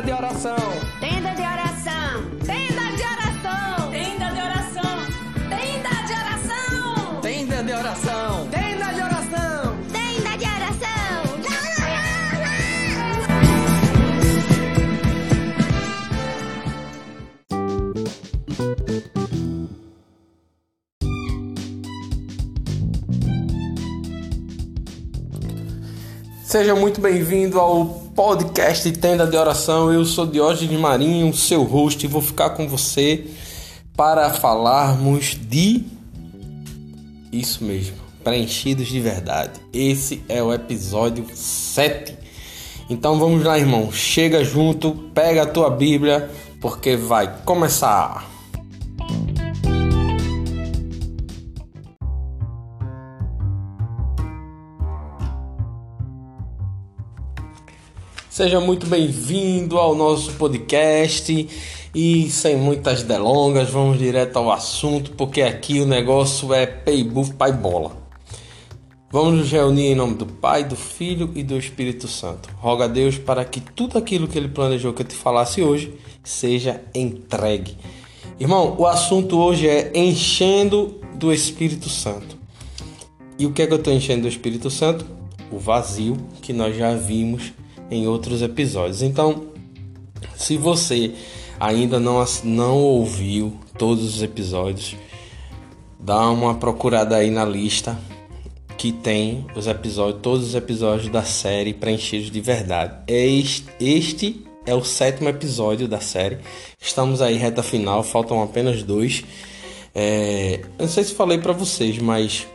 Tenda de oração. Tenda de oração. Tenda de oração. Tenda de oração. Tenda de oração. Tenda de oração. Tenda de oração. Tenda de oração. Seja muito bem-vindo ao podcast Tenda de Oração. Eu sou Diógenes Marinho, seu host, e vou ficar com você para falarmos de isso mesmo, preenchidos de verdade. Esse é o episódio 7. Então vamos lá, irmão. Chega junto, pega a tua Bíblia, porque vai começar. Seja muito bem-vindo ao nosso podcast e sem muitas delongas, vamos direto ao assunto, porque aqui o negócio é paybuff, pai bola. Vamos nos reunir em nome do Pai, do Filho e do Espírito Santo. Roga a Deus para que tudo aquilo que Ele planejou que eu te falasse hoje seja entregue. Irmão, o assunto hoje é enchendo do Espírito Santo. E o que é que eu estou enchendo do Espírito Santo? O vazio que nós já vimos em outros episódios. Então, se você ainda não, não ouviu todos os episódios, dá uma procurada aí na lista que tem os episódios, todos os episódios da série preenchidos de verdade. Este, este é o sétimo episódio da série. Estamos aí reta final, faltam apenas dois. É, eu não sei se falei para vocês, mas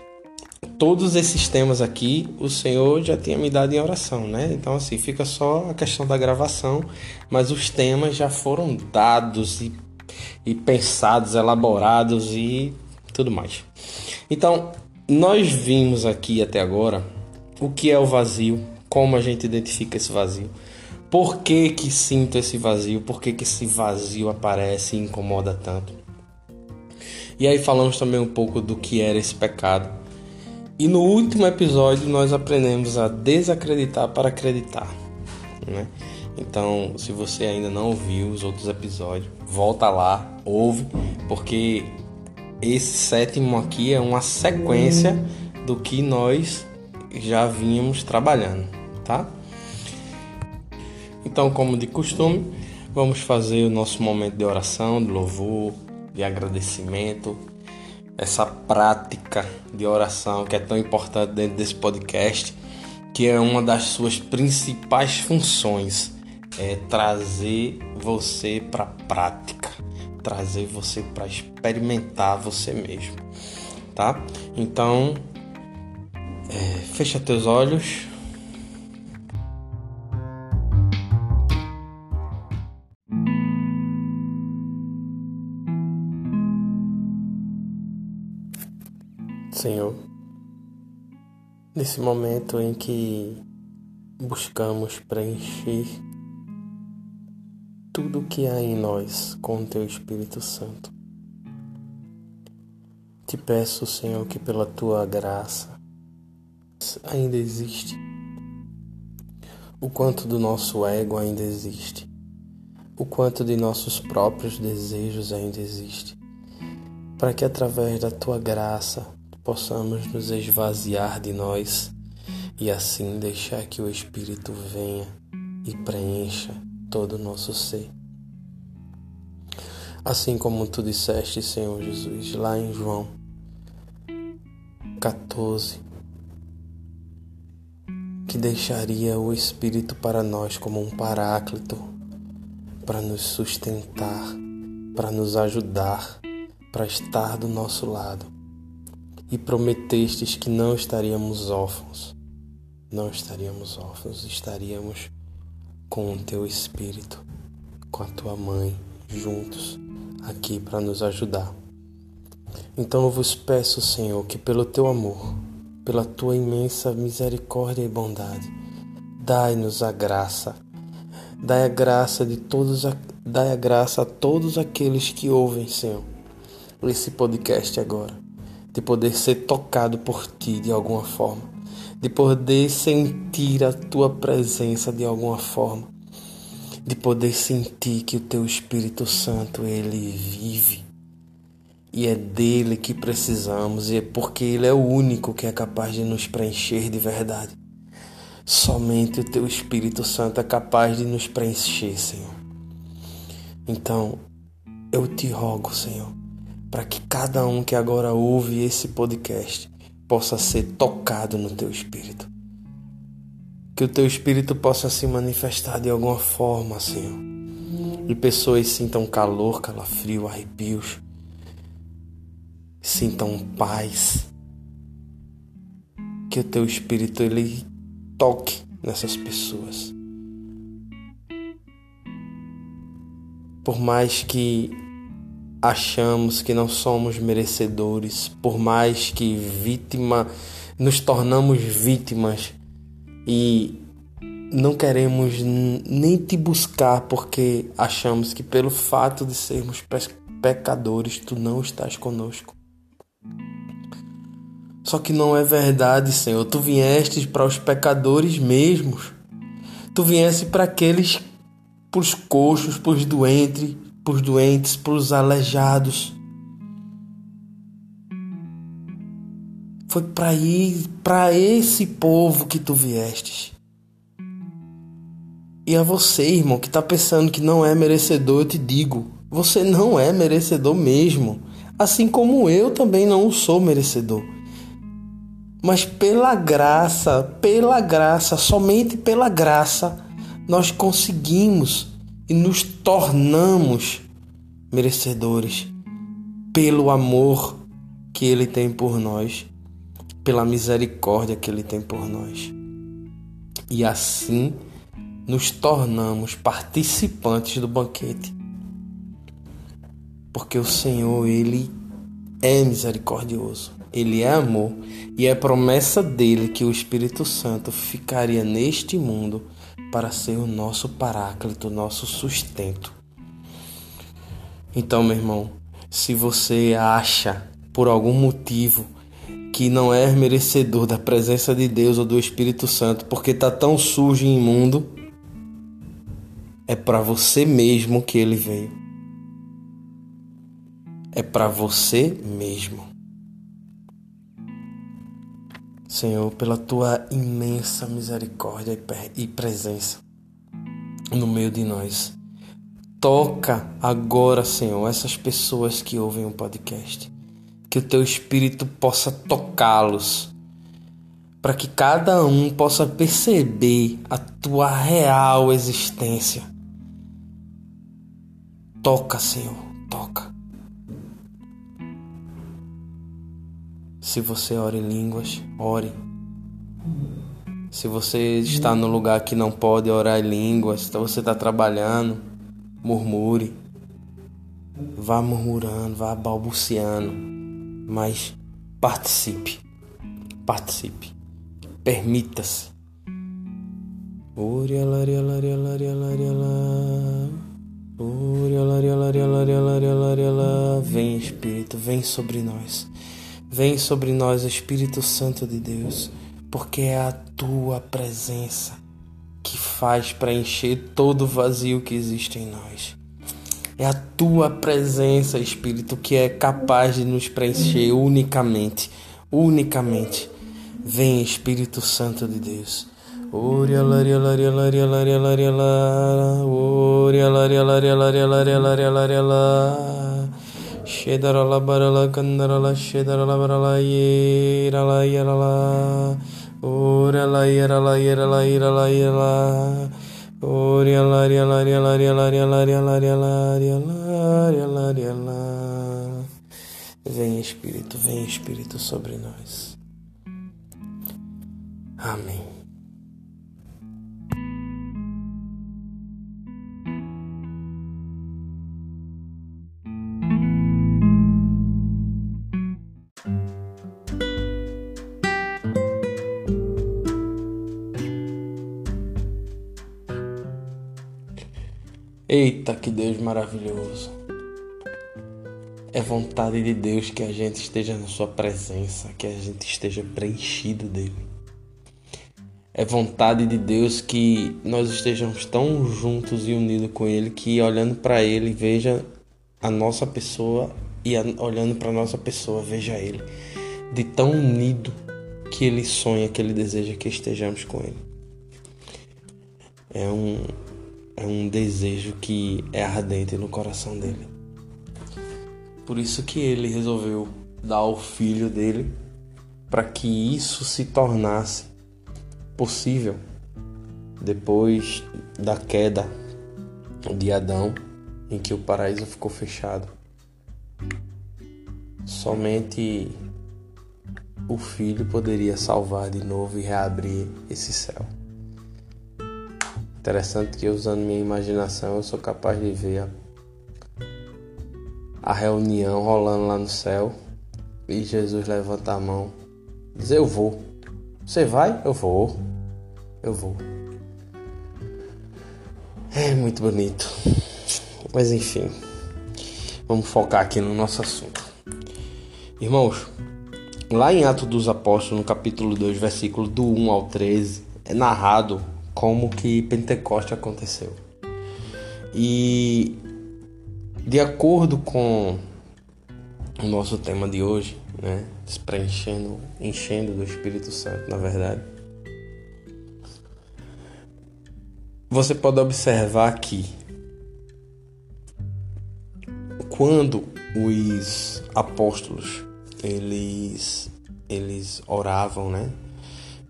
todos esses temas aqui o Senhor já tinha me dado em oração, né? Então assim, fica só a questão da gravação, mas os temas já foram dados e, e pensados, elaborados e tudo mais. Então, nós vimos aqui até agora o que é o vazio, como a gente identifica esse vazio, por que que sinto esse vazio, por que que esse vazio aparece e incomoda tanto. E aí falamos também um pouco do que era esse pecado. E no último episódio nós aprendemos a desacreditar para acreditar, né? Então, se você ainda não ouviu os outros episódios, volta lá, ouve, porque esse sétimo aqui é uma sequência do que nós já vínhamos trabalhando, tá? Então, como de costume, vamos fazer o nosso momento de oração, de louvor, de agradecimento, essa prática de oração que é tão importante dentro desse podcast, que é uma das suas principais funções, é trazer você para a prática, trazer você para experimentar você mesmo, tá? Então, é, fecha teus olhos. Senhor, nesse momento em que buscamos preencher tudo o que há em nós com o Teu Espírito Santo, te peço, Senhor, que pela Tua graça ainda existe, o quanto do nosso ego ainda existe, o quanto de nossos próprios desejos ainda existe, para que através da Tua graça possamos nos esvaziar de nós e assim deixar que o Espírito venha e preencha todo o nosso ser. Assim como tu disseste, Senhor Jesus, lá em João 14, que deixaria o Espírito para nós como um paráclito, para nos sustentar, para nos ajudar, para estar do nosso lado e prometestes que não estaríamos órfãos. Não estaríamos órfãos, estaríamos com o teu espírito, com a tua mãe, juntos aqui para nos ajudar. Então eu vos peço, Senhor, que pelo teu amor, pela tua imensa misericórdia e bondade, dai-nos a graça. Dai a graça de todos, a, dai a graça a todos aqueles que ouvem, Senhor, esse podcast agora de poder ser tocado por ti de alguma forma, de poder sentir a tua presença de alguma forma, de poder sentir que o teu Espírito Santo ele vive e é dele que precisamos e é porque ele é o único que é capaz de nos preencher de verdade. Somente o teu Espírito Santo é capaz de nos preencher, Senhor. Então, eu te rogo, Senhor, para que cada um que agora ouve esse podcast possa ser tocado no teu espírito. Que o teu espírito possa se manifestar de alguma forma, Senhor. E pessoas sintam calor, calafrio, arrepios. Sintam paz. Que o teu espírito ele toque nessas pessoas. Por mais que achamos que não somos merecedores, por mais que vítima nos tornamos vítimas e não queremos nem te buscar porque achamos que pelo fato de sermos pecadores tu não estás conosco. Só que não é verdade, Senhor. Tu viestes para os pecadores mesmos. Tu vieste para aqueles, para os coxos, para os doentes, para os doentes, para os aleijados. Foi para ir para esse povo que tu viestes. E a você, irmão, que está pensando que não é merecedor, eu te digo: você não é merecedor mesmo. Assim como eu também não sou merecedor. Mas pela graça, pela graça, somente pela graça, nós conseguimos e nos tornamos merecedores pelo amor que Ele tem por nós, pela misericórdia que Ele tem por nós. E assim nos tornamos participantes do banquete. Porque o Senhor, Ele é misericordioso, Ele é amor, e é promessa dele que o Espírito Santo ficaria neste mundo para ser o nosso paráclito, nosso sustento. Então, meu irmão, se você acha por algum motivo que não é merecedor da presença de Deus ou do Espírito Santo porque está tão sujo e imundo, é para você mesmo que ele veio. É para você mesmo. Senhor, pela tua imensa misericórdia e presença no meio de nós. Toca agora, Senhor, essas pessoas que ouvem o podcast. Que o teu espírito possa tocá-los, para que cada um possa perceber a tua real existência. Toca, Senhor, toca. Se você ora em línguas, ore. Se você está no lugar que não pode orar em línguas, então você está trabalhando, murmure. Vá murmurando, vá balbuciando, mas participe. Participe. Permita-se. Alaria alaria alaria Vem Espírito, vem sobre nós. Vem sobre nós, Espírito Santo de Deus, porque é a tua presença que faz preencher todo o vazio que existe em nós. É a tua presença, Espírito, que é capaz de nos preencher unicamente, unicamente. Vem, Espírito Santo de Deus. Oria laria laria laria laria laria laria laria laria laria laria laria la. Shedarala barala kandarala shedarala barala yerala yerala. Ora la yera la yera la yera la yera. Oria laria laria laria laria laria laria laria laria laria la. Vem Espírito, vem Espírito sobre nós. Amém. Eita, que Deus maravilhoso! É vontade de Deus que a gente esteja na Sua presença, que a gente esteja preenchido dele. É vontade de Deus que nós estejamos tão juntos e unidos com Ele que olhando para Ele veja a nossa pessoa e olhando para nossa pessoa veja Ele. De tão unido que Ele sonha, que Ele deseja que estejamos com Ele. É um, é um desejo que é ardente no coração dele. Por isso que ele resolveu dar ao filho dele para que isso se tornasse possível depois da queda de Adão, em que o paraíso ficou fechado. Somente o filho poderia salvar de novo e reabrir esse céu. Interessante que usando minha imaginação eu sou capaz de ver a, a reunião rolando lá no céu e Jesus levanta a mão, diz: Eu vou. Você vai? Eu vou. Eu vou. É muito bonito. Mas enfim, vamos focar aqui no nosso assunto. Irmãos, lá em Atos dos Apóstolos, no capítulo 2, versículo do 1 ao 13, é narrado como que Pentecoste aconteceu. E de acordo com o nosso tema de hoje, né, preenchendo, enchendo do Espírito Santo, na verdade, você pode observar que quando os apóstolos eles eles oravam, né?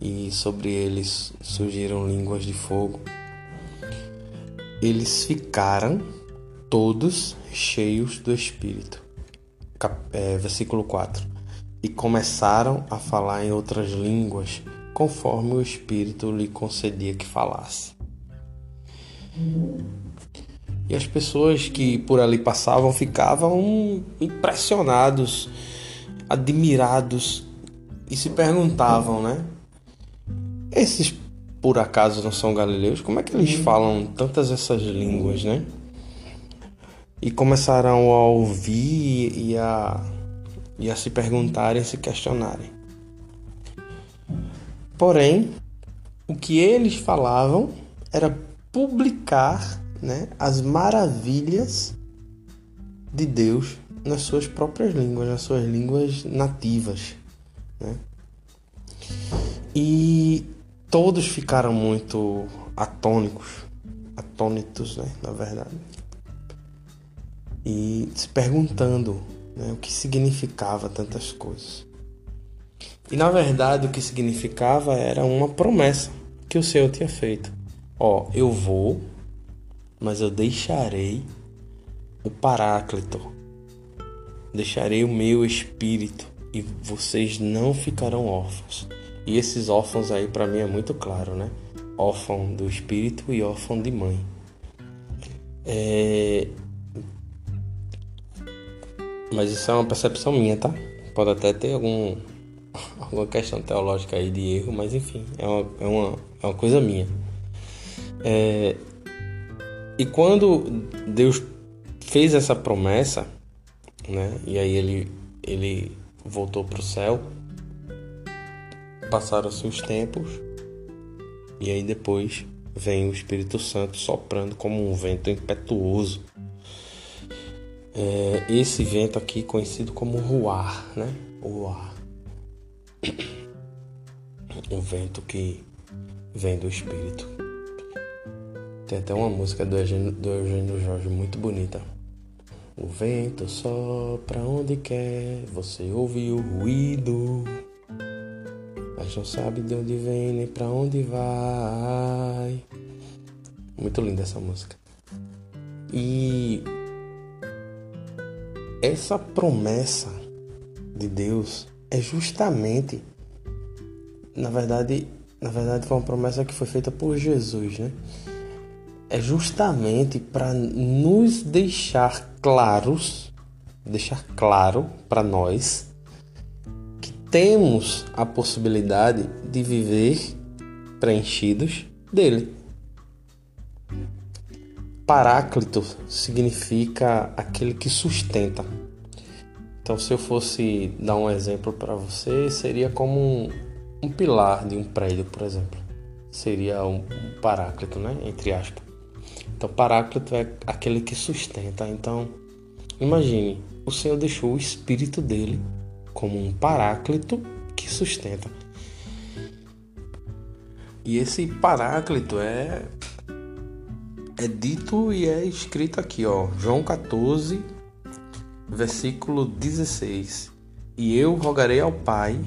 E sobre eles surgiram línguas de fogo. Eles ficaram todos cheios do Espírito. Cap é, versículo 4. E começaram a falar em outras línguas, conforme o Espírito lhe concedia que falasse. E as pessoas que por ali passavam ficavam impressionados, admirados e se perguntavam, né? Esses por acaso não são galileus? Como é que eles falam tantas essas línguas, né? E começaram a ouvir e a, e a se perguntarem, se questionarem. Porém, o que eles falavam era publicar né, as maravilhas de Deus nas suas próprias línguas, nas suas línguas nativas. Né? E todos ficaram muito atônicos, atônitos, né, na verdade, e se perguntando né, o que significava tantas coisas. E na verdade o que significava era uma promessa que o Senhor tinha feito. Ó, eu vou, mas eu deixarei o Paráclito, deixarei o meu espírito e vocês não ficarão órfãos. E esses órfãos aí para mim é muito claro, né? Órfão do espírito e órfão de mãe. É... Mas isso é uma percepção minha, tá? Pode até ter algum, alguma questão teológica aí de erro, mas enfim, é uma, é uma, é uma coisa minha. É... E quando Deus fez essa promessa, né? E aí ele, ele voltou para o céu passaram-se os tempos e aí depois vem o Espírito Santo soprando como um vento impetuoso. É, esse vento aqui conhecido como ruar, né? Ruar. Um vento que vem do Espírito. Tem até uma música do Eugênio, do Eugênio Jorge muito bonita. O vento sopra onde quer, você ouve o ruído mas não sabe de onde vem nem para onde vai. Muito linda essa música. E essa promessa de Deus é justamente, na verdade, na verdade foi uma promessa que foi feita por Jesus, né? É justamente para nos deixar claros, deixar claro para nós temos a possibilidade de viver preenchidos dele. Paráclito significa aquele que sustenta. Então, se eu fosse dar um exemplo para você, seria como um, um pilar de um prédio, por exemplo. seria um paráclito, né? Entre aspas. Então, paráclito é aquele que sustenta. Então, imagine, o Senhor deixou o Espírito dele como um paráclito que sustenta. E esse paráclito é é dito e é escrito aqui, ó, João 14, versículo 16. E eu rogarei ao Pai,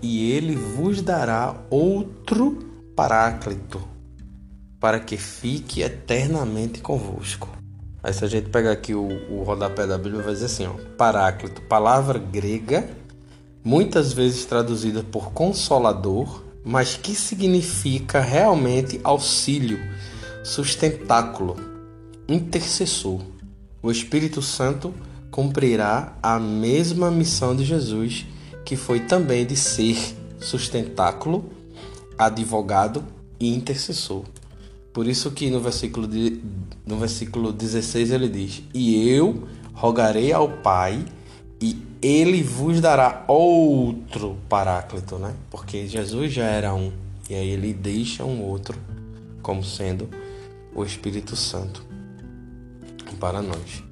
e ele vos dará outro paráclito, para que fique eternamente convosco. Aí se a gente pegar aqui o, o rodapé da Bíblia, vai dizer assim, ó, paráclito, palavra grega, muitas vezes traduzida por consolador, mas que significa realmente auxílio, sustentáculo, intercessor. O Espírito Santo cumprirá a mesma missão de Jesus, que foi também de ser sustentáculo, advogado e intercessor. Por isso que no versículo, de, no versículo 16 ele diz: E eu rogarei ao Pai, e ele vos dará outro paráclito, né? Porque Jesus já era um, e aí ele deixa um outro como sendo o Espírito Santo para nós.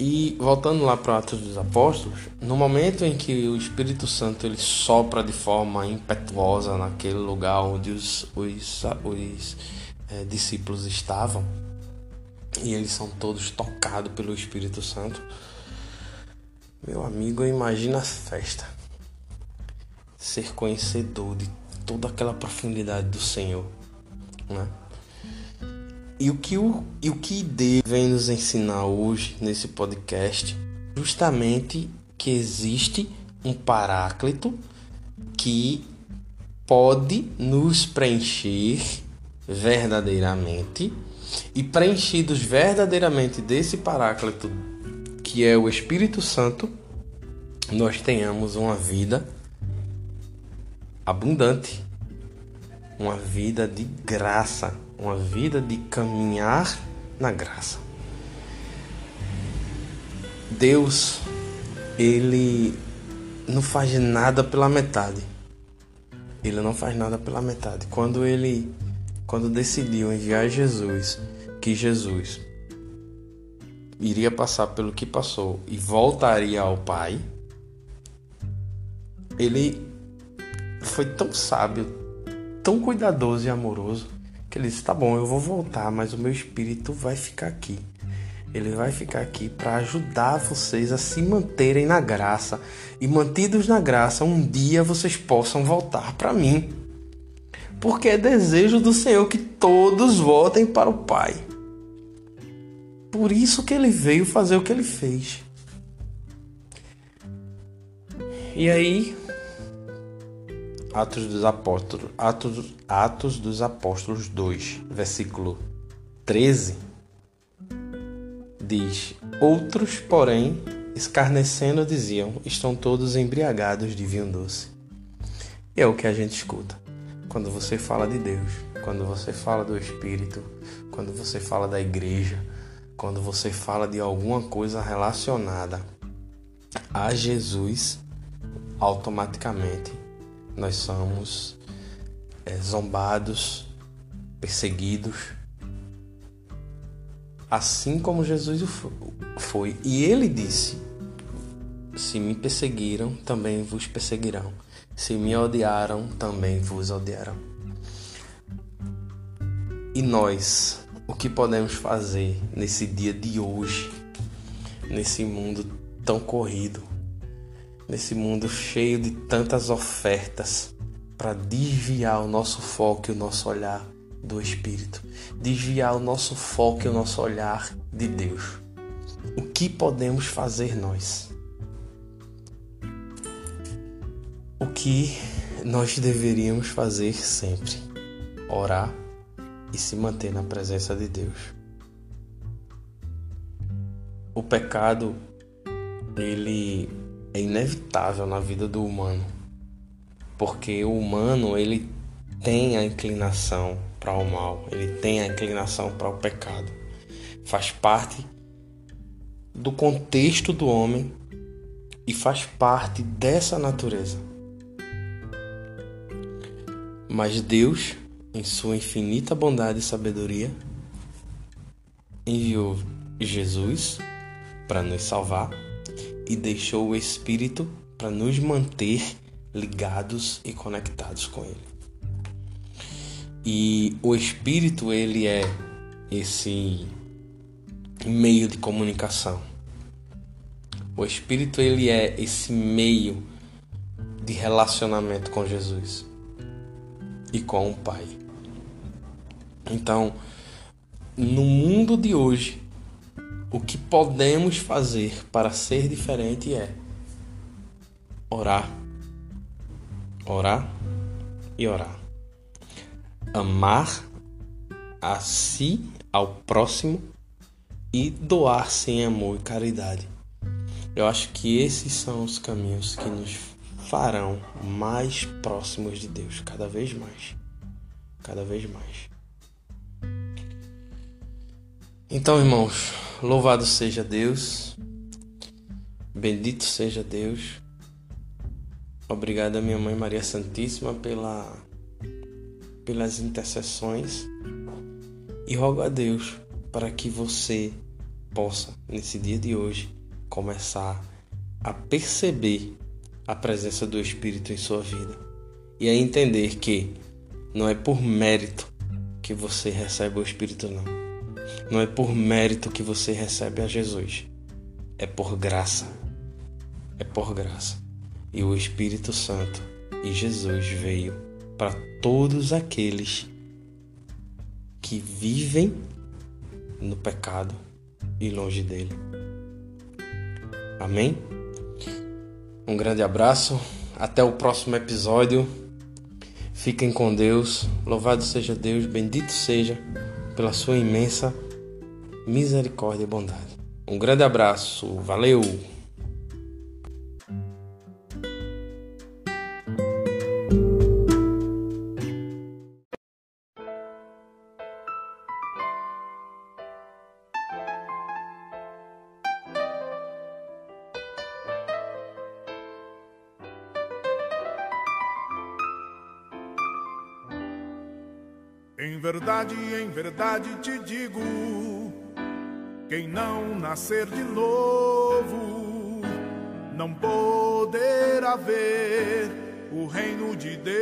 E voltando lá para Atos dos Apóstolos, no momento em que o Espírito Santo ele sopra de forma impetuosa naquele lugar onde os, os, os é, discípulos estavam, e eles são todos tocados pelo Espírito Santo, meu amigo, imagina a festa. Ser conhecedor de toda aquela profundidade do Senhor, né? E o que o, e o que Deus vem nos ensinar hoje nesse podcast, justamente que existe um paráclito que pode nos preencher verdadeiramente e preenchidos verdadeiramente desse paráclito que é o Espírito Santo, nós tenhamos uma vida abundante, uma vida de graça, uma vida de caminhar na graça. Deus, ele não faz nada pela metade. Ele não faz nada pela metade. Quando ele quando decidiu enviar Jesus, que Jesus iria passar pelo que passou e voltaria ao Pai, ele foi tão sábio, tão cuidadoso e amoroso que ele disse: Tá bom, eu vou voltar, mas o meu espírito vai ficar aqui. Ele vai ficar aqui para ajudar vocês a se manterem na graça e mantidos na graça, um dia vocês possam voltar para mim. Porque é desejo do Senhor que todos voltem para o Pai. Por isso que ele veio fazer o que ele fez. E aí, Atos dos Apóstolos, Atos, Atos dos Apóstolos 2, versículo 13, diz: Outros, porém, escarnecendo, diziam: Estão todos embriagados de vinho doce. E é o que a gente escuta quando você fala de Deus, quando você fala do Espírito, quando você fala da igreja, quando você fala de alguma coisa relacionada a Jesus, automaticamente nós somos é, zombados, perseguidos, assim como Jesus foi. E ele disse: Se me perseguiram, também vos perseguirão. Se me odiaram, também vos odiarão. E nós, o que podemos fazer nesse dia de hoje, nesse mundo tão corrido, nesse mundo cheio de tantas ofertas para desviar o nosso foco e o nosso olhar do Espírito, desviar o nosso foco e o nosso olhar de Deus. O que podemos fazer nós? O que nós deveríamos fazer sempre? Orar e se manter na presença de Deus. O pecado ele é inevitável na vida do humano, porque o humano ele tem a inclinação para o mal, ele tem a inclinação para o pecado. Faz parte do contexto do homem e faz parte dessa natureza. Mas Deus, em sua infinita bondade e sabedoria, enviou Jesus para nos salvar e deixou o Espírito para nos manter ligados e conectados com Ele. E o Espírito, ele é esse meio de comunicação. O Espírito, ele é esse meio de relacionamento com Jesus e com o Pai. Então, no mundo de hoje, o que podemos fazer para ser diferente é orar, orar e orar. Amar a si, ao próximo e doar sem amor e caridade. Eu acho que esses são os caminhos que nos farão mais próximos de Deus, cada vez mais. Cada vez mais. Então, irmãos, louvado seja Deus, bendito seja Deus. Obrigado a minha mãe Maria Santíssima pela, pelas intercessões e rogo a Deus para que você possa, nesse dia de hoje, começar a perceber a presença do Espírito em sua vida e a entender que não é por mérito que você recebe o Espírito, não. Não é por mérito que você recebe a Jesus. É por graça. É por graça. E o Espírito Santo e Jesus veio para todos aqueles que vivem no pecado e longe dele. Amém? Um grande abraço, até o próximo episódio. Fiquem com Deus, louvado seja Deus, bendito seja pela sua imensa misericórdia e bondade. Um grande abraço, valeu! Nascer de novo não poderá ver o reino de Deus.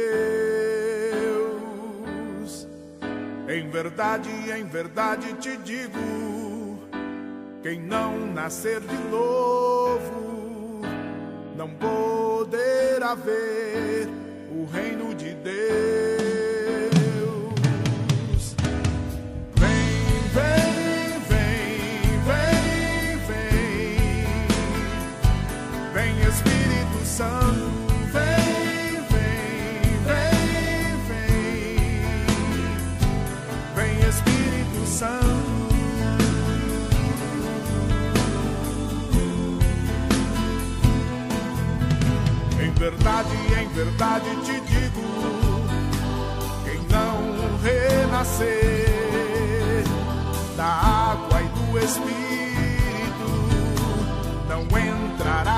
Em verdade, em verdade te digo: quem não nascer de novo não poderá ver o reino de Deus. Verdade, em verdade te digo: quem não renascer da água e do Espírito não entrará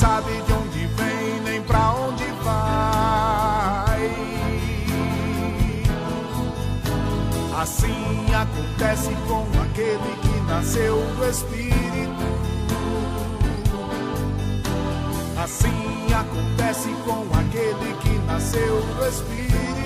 sabe de onde vem nem pra onde vai. Assim acontece com aquele que nasceu do Espírito. Assim acontece com aquele que nasceu do Espírito.